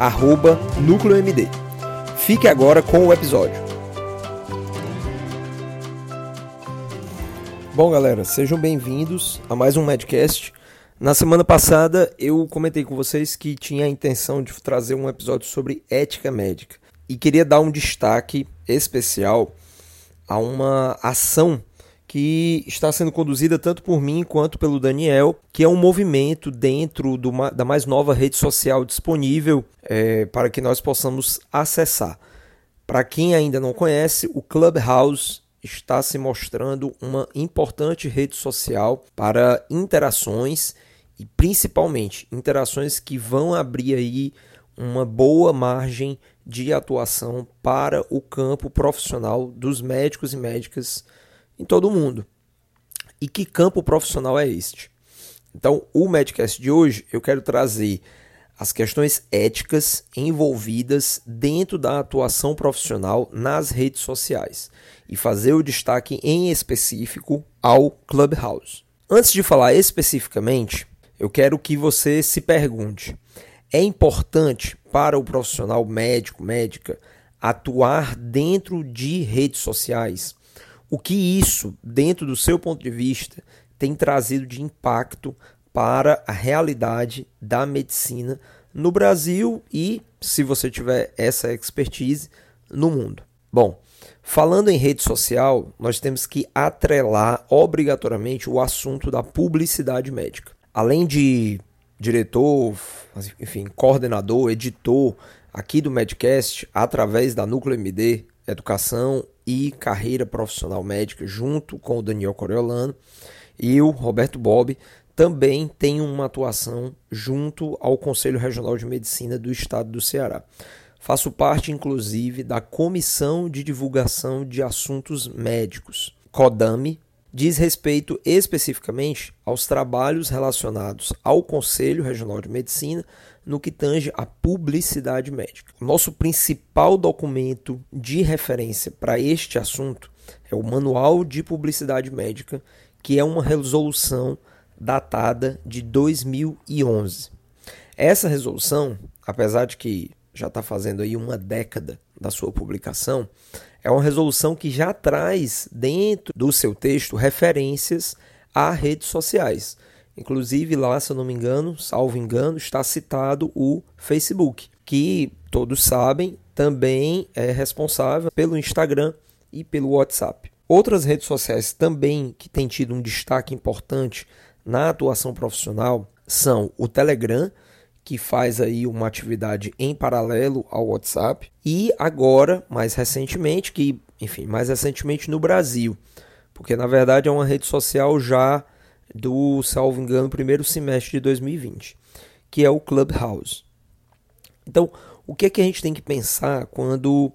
arroba NúcleoMD. Fique agora com o episódio. Bom, galera, sejam bem-vindos a mais um Medcast. Na semana passada eu comentei com vocês que tinha a intenção de trazer um episódio sobre ética médica e queria dar um destaque especial a uma ação que está sendo conduzida tanto por mim quanto pelo Daniel, que é um movimento dentro do, da mais nova rede social disponível é, para que nós possamos acessar. Para quem ainda não conhece, o Clubhouse está se mostrando uma importante rede social para interações e principalmente interações que vão abrir aí uma boa margem de atuação para o campo profissional dos médicos e médicas em todo o mundo. E que campo profissional é este? Então, o Medcast de hoje eu quero trazer as questões éticas envolvidas dentro da atuação profissional nas redes sociais e fazer o destaque em específico ao Clubhouse. Antes de falar especificamente, eu quero que você se pergunte: é importante para o profissional médico, médica, atuar dentro de redes sociais? O que isso, dentro do seu ponto de vista, tem trazido de impacto para a realidade da medicina no Brasil e, se você tiver essa expertise, no mundo? Bom, falando em rede social, nós temos que atrelar obrigatoriamente o assunto da publicidade médica além de diretor, enfim, coordenador, editor aqui do Medcast, através da Núcleo MD, Educação e Carreira Profissional Médica, junto com o Daniel Coriolano, e o Roberto Bob também tem uma atuação junto ao Conselho Regional de Medicina do Estado do Ceará. Faço parte, inclusive, da Comissão de Divulgação de Assuntos Médicos, CODAME, diz respeito especificamente aos trabalhos relacionados ao Conselho Regional de Medicina no que tange à publicidade médica. Nosso principal documento de referência para este assunto é o Manual de Publicidade Médica, que é uma resolução datada de 2011. Essa resolução, apesar de que já está fazendo aí uma década da sua publicação, é uma resolução que já traz dentro do seu texto referências a redes sociais. Inclusive, lá, se eu não me engano, salvo engano, está citado o Facebook, que todos sabem também é responsável pelo Instagram e pelo WhatsApp. Outras redes sociais também que têm tido um destaque importante na atuação profissional são o Telegram, que faz aí uma atividade em paralelo ao WhatsApp e agora, mais recentemente, que, enfim, mais recentemente no Brasil, porque na verdade é uma rede social já do, salvo engano, primeiro semestre de 2020, que é o Clubhouse. Então, o que é que a gente tem que pensar quando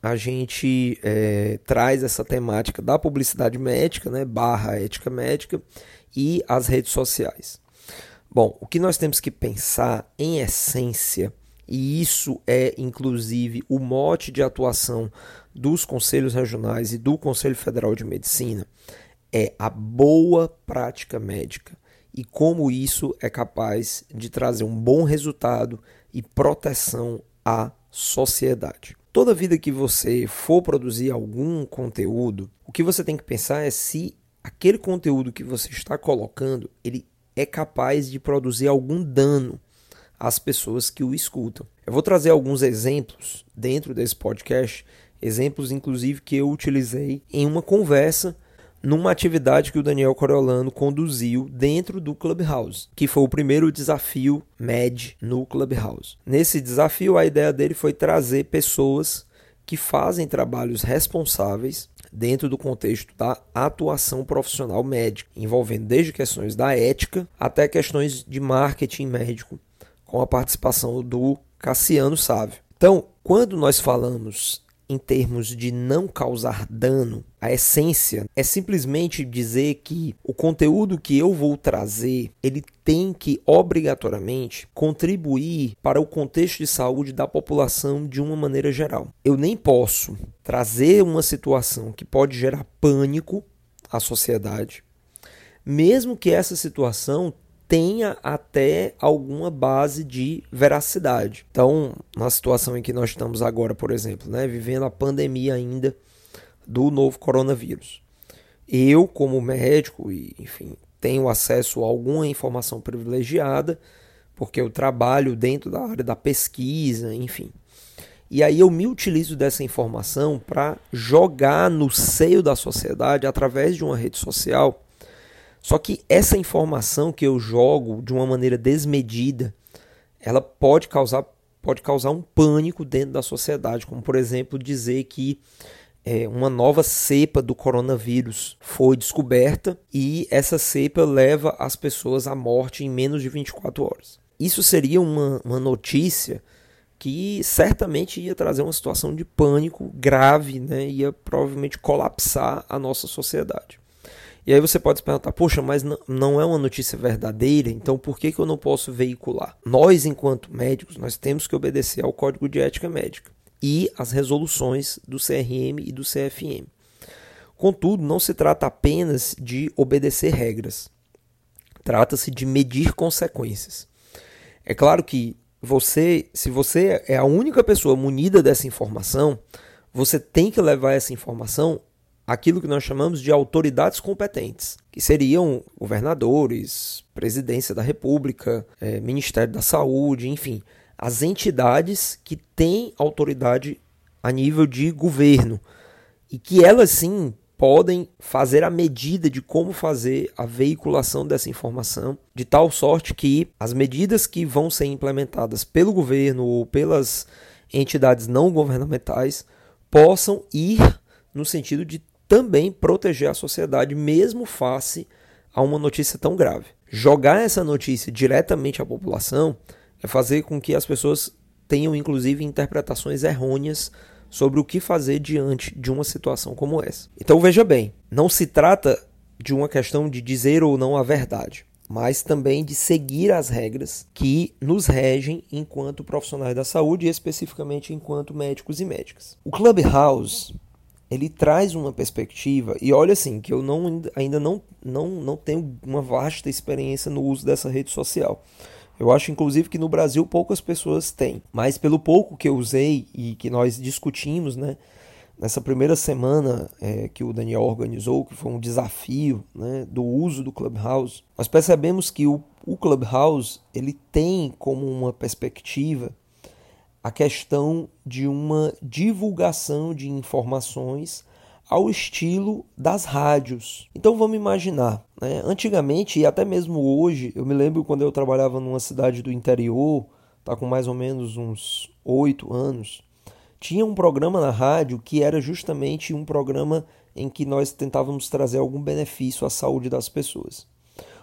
a gente é, traz essa temática da publicidade médica, né, barra ética médica e as redes sociais? Bom, o que nós temos que pensar em essência, e isso é inclusive o mote de atuação dos conselhos regionais e do Conselho Federal de Medicina, é a boa prática médica e como isso é capaz de trazer um bom resultado e proteção à sociedade. Toda vida que você for produzir algum conteúdo, o que você tem que pensar é se aquele conteúdo que você está colocando, ele é capaz de produzir algum dano às pessoas que o escutam. Eu vou trazer alguns exemplos dentro desse podcast, exemplos inclusive que eu utilizei em uma conversa numa atividade que o Daniel Coriolano conduziu dentro do Clubhouse, que foi o primeiro desafio MED no Clubhouse. Nesse desafio, a ideia dele foi trazer pessoas que fazem trabalhos responsáveis dentro do contexto da atuação profissional médica, envolvendo desde questões da ética até questões de marketing médico, com a participação do Cassiano Sávio. Então, quando nós falamos em termos de não causar dano, a essência é simplesmente dizer que o conteúdo que eu vou trazer, ele tem que obrigatoriamente contribuir para o contexto de saúde da população de uma maneira geral. Eu nem posso trazer uma situação que pode gerar pânico à sociedade, mesmo que essa situação tenha até alguma base de veracidade. Então, na situação em que nós estamos agora, por exemplo, né, vivendo a pandemia ainda do novo coronavírus. Eu, como médico, e enfim, tenho acesso a alguma informação privilegiada, porque eu trabalho dentro da área da pesquisa, enfim. E aí eu me utilizo dessa informação para jogar no seio da sociedade através de uma rede social só que essa informação que eu jogo de uma maneira desmedida, ela pode causar, pode causar um pânico dentro da sociedade, como por exemplo dizer que é, uma nova cepa do coronavírus foi descoberta e essa cepa leva as pessoas à morte em menos de 24 horas. Isso seria uma, uma notícia que certamente ia trazer uma situação de pânico grave, né? ia provavelmente colapsar a nossa sociedade. E aí você pode se perguntar, poxa, mas não é uma notícia verdadeira, então por que, que eu não posso veicular? Nós, enquanto médicos, nós temos que obedecer ao Código de Ética Médica e às resoluções do CRM e do CFM. Contudo, não se trata apenas de obedecer regras. Trata-se de medir consequências. É claro que você, se você é a única pessoa munida dessa informação, você tem que levar essa informação aquilo que nós chamamos de autoridades competentes, que seriam governadores, presidência da República, é, Ministério da Saúde, enfim, as entidades que têm autoridade a nível de governo. E que elas sim podem fazer a medida de como fazer a veiculação dessa informação, de tal sorte que as medidas que vão ser implementadas pelo governo ou pelas entidades não governamentais possam ir no sentido de também proteger a sociedade, mesmo face a uma notícia tão grave. Jogar essa notícia diretamente à população é fazer com que as pessoas tenham, inclusive, interpretações errôneas sobre o que fazer diante de uma situação como essa. Então veja bem, não se trata de uma questão de dizer ou não a verdade, mas também de seguir as regras que nos regem enquanto profissionais da saúde e especificamente enquanto médicos e médicas. O Clubhouse ele traz uma perspectiva, e olha assim, que eu não, ainda não, não, não tenho uma vasta experiência no uso dessa rede social. Eu acho, inclusive, que no Brasil poucas pessoas têm. Mas pelo pouco que eu usei e que nós discutimos, né? Nessa primeira semana é, que o Daniel organizou, que foi um desafio né, do uso do Clubhouse, nós percebemos que o, o Clubhouse ele tem como uma perspectiva a questão de uma divulgação de informações ao estilo das rádios. Então vamos imaginar, né? antigamente e até mesmo hoje, eu me lembro quando eu trabalhava numa cidade do interior, tá com mais ou menos uns oito anos, tinha um programa na rádio que era justamente um programa em que nós tentávamos trazer algum benefício à saúde das pessoas.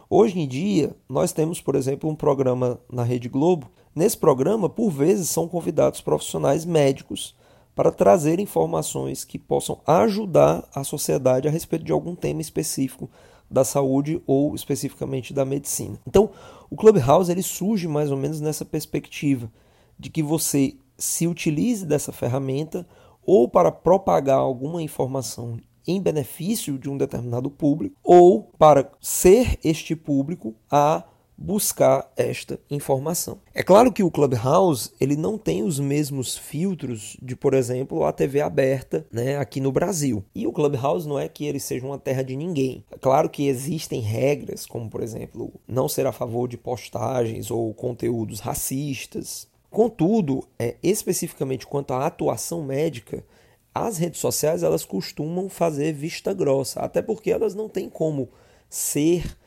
Hoje em dia, nós temos, por exemplo, um programa na Rede Globo Nesse programa, por vezes, são convidados profissionais médicos para trazer informações que possam ajudar a sociedade a respeito de algum tema específico da saúde ou especificamente da medicina. Então, o Clubhouse ele surge mais ou menos nessa perspectiva de que você se utilize dessa ferramenta ou para propagar alguma informação em benefício de um determinado público ou para ser este público a buscar esta informação. É claro que o Clubhouse ele não tem os mesmos filtros de, por exemplo, a TV aberta, né, aqui no Brasil. E o Clubhouse não é que ele seja uma terra de ninguém. É claro que existem regras, como por exemplo, não ser a favor de postagens ou conteúdos racistas. Contudo, é, especificamente quanto à atuação médica, as redes sociais elas costumam fazer vista grossa, até porque elas não têm como ser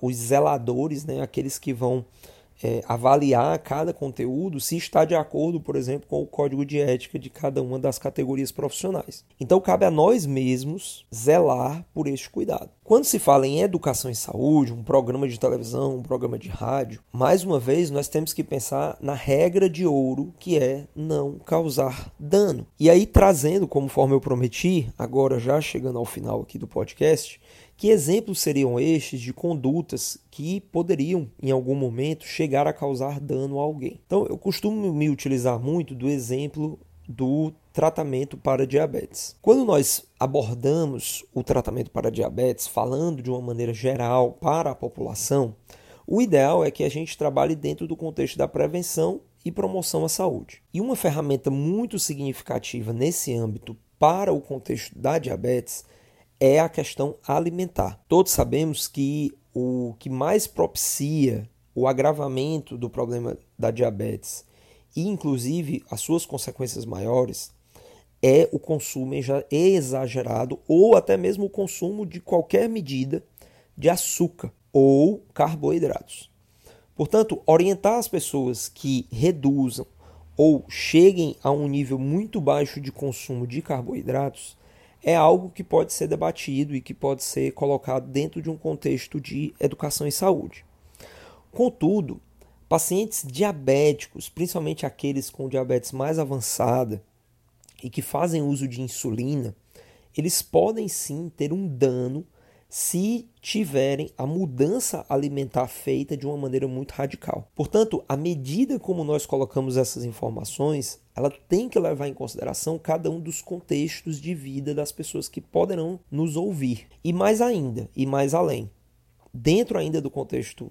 os zeladores, né, aqueles que vão é, avaliar cada conteúdo se está de acordo, por exemplo, com o código de ética de cada uma das categorias profissionais. Então, cabe a nós mesmos zelar por este cuidado. Quando se fala em educação e saúde, um programa de televisão, um programa de rádio, mais uma vez nós temos que pensar na regra de ouro que é não causar dano. E aí, trazendo, conforme eu prometi, agora já chegando ao final aqui do podcast, que exemplos seriam estes de condutas que poderiam, em algum momento, chegar a causar dano a alguém? Então, eu costumo me utilizar muito do exemplo do tratamento para diabetes. Quando nós abordamos o tratamento para diabetes, falando de uma maneira geral para a população, o ideal é que a gente trabalhe dentro do contexto da prevenção e promoção à saúde. E uma ferramenta muito significativa nesse âmbito para o contexto da diabetes é a questão alimentar. Todos sabemos que o que mais propicia o agravamento do problema da diabetes e, inclusive, as suas consequências maiores é o consumo exagerado ou até mesmo o consumo de qualquer medida de açúcar ou carboidratos. Portanto, orientar as pessoas que reduzam ou cheguem a um nível muito baixo de consumo de carboidratos é algo que pode ser debatido e que pode ser colocado dentro de um contexto de educação e saúde. Contudo, pacientes diabéticos, principalmente aqueles com diabetes mais avançada e que fazem uso de insulina, eles podem sim ter um dano se tiverem a mudança alimentar feita de uma maneira muito radical. Portanto, a medida como nós colocamos essas informações, ela tem que levar em consideração cada um dos contextos de vida das pessoas que poderão nos ouvir. E mais ainda, e mais além, dentro ainda do contexto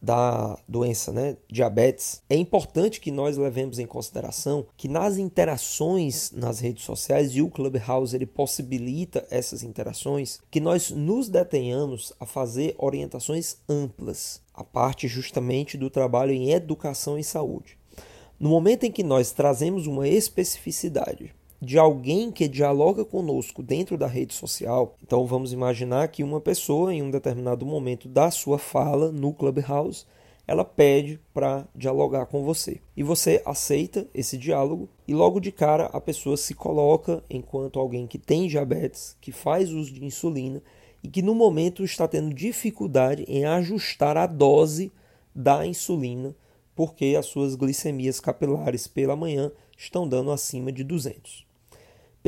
da doença, né, diabetes, é importante que nós levemos em consideração que nas interações nas redes sociais e o Clubhouse ele possibilita essas interações, que nós nos detenhamos a fazer orientações amplas, a parte justamente do trabalho em educação e saúde. No momento em que nós trazemos uma especificidade de alguém que dialoga conosco dentro da rede social. Então vamos imaginar que uma pessoa em um determinado momento da sua fala no Clubhouse, ela pede para dialogar com você. E você aceita esse diálogo e logo de cara a pessoa se coloca enquanto alguém que tem diabetes, que faz uso de insulina e que no momento está tendo dificuldade em ajustar a dose da insulina porque as suas glicemias capilares pela manhã estão dando acima de 200.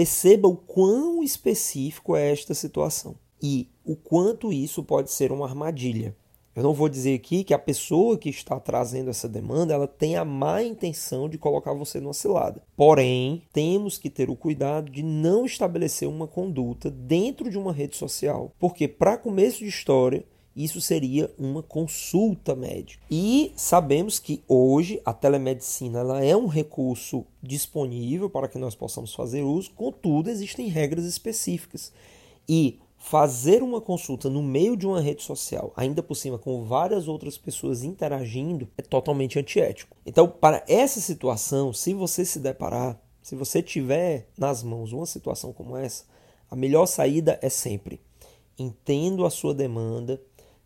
Perceba o quão específico é esta situação e o quanto isso pode ser uma armadilha. Eu não vou dizer aqui que a pessoa que está trazendo essa demanda ela tem a má intenção de colocar você numa cilada. Porém, temos que ter o cuidado de não estabelecer uma conduta dentro de uma rede social, porque para começo de história isso seria uma consulta médica. E sabemos que hoje a telemedicina ela é um recurso disponível para que nós possamos fazer uso, contudo, existem regras específicas. E fazer uma consulta no meio de uma rede social, ainda por cima com várias outras pessoas interagindo, é totalmente antiético. Então, para essa situação, se você se deparar, se você tiver nas mãos uma situação como essa, a melhor saída é sempre entendo a sua demanda,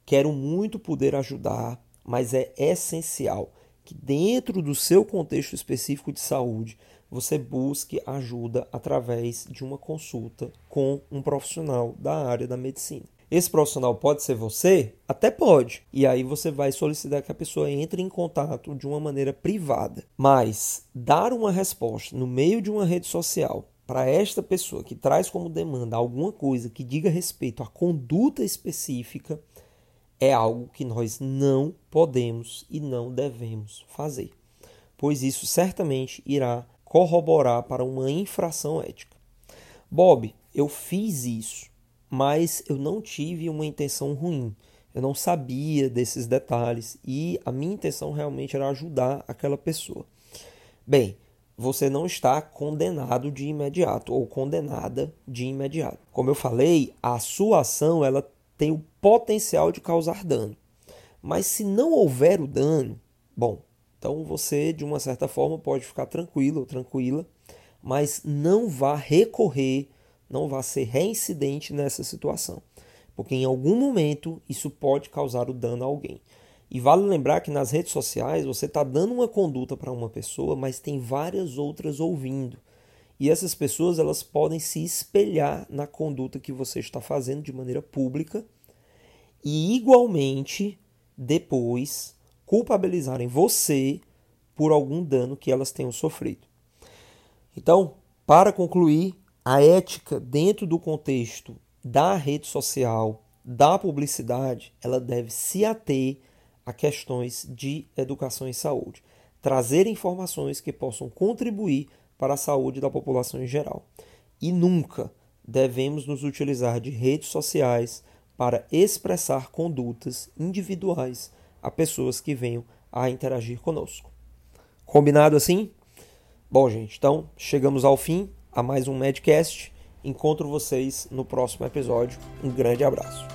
Quero muito poder ajudar, mas é essencial que, dentro do seu contexto específico de saúde, você busque ajuda através de uma consulta com um profissional da área da medicina. Esse profissional pode ser você? Até pode. E aí você vai solicitar que a pessoa entre em contato de uma maneira privada. Mas dar uma resposta no meio de uma rede social para esta pessoa que traz como demanda alguma coisa que diga respeito à conduta específica é algo que nós não podemos e não devemos fazer, pois isso certamente irá corroborar para uma infração ética. Bob, eu fiz isso, mas eu não tive uma intenção ruim. Eu não sabia desses detalhes e a minha intenção realmente era ajudar aquela pessoa. Bem, você não está condenado de imediato ou condenada de imediato. Como eu falei, a sua ação ela tem o potencial de causar dano. Mas se não houver o dano, bom, então você de uma certa forma pode ficar tranquilo ou tranquila, mas não vá recorrer, não vá ser reincidente nessa situação, porque em algum momento isso pode causar o dano a alguém. E vale lembrar que nas redes sociais você está dando uma conduta para uma pessoa, mas tem várias outras ouvindo. E essas pessoas elas podem se espelhar na conduta que você está fazendo de maneira pública e igualmente depois culpabilizarem você por algum dano que elas tenham sofrido. Então, para concluir, a ética dentro do contexto da rede social, da publicidade, ela deve se ater a questões de educação e saúde, trazer informações que possam contribuir para a saúde da população em geral. E nunca devemos nos utilizar de redes sociais para expressar condutas individuais a pessoas que venham a interagir conosco. Combinado assim? Bom, gente, então chegamos ao fim a mais um Medcast. Encontro vocês no próximo episódio. Um grande abraço.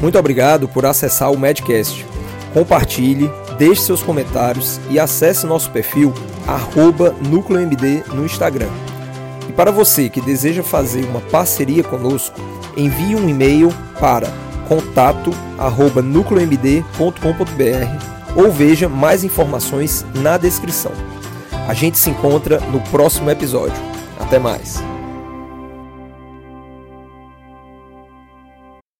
Muito obrigado por acessar o Medcast. Compartilhe, deixe seus comentários e acesse nosso perfil NúcleoMD no Instagram. E para você que deseja fazer uma parceria conosco, envie um e-mail para contato@nucleomd.com.br ou veja mais informações na descrição. A gente se encontra no próximo episódio. Até mais!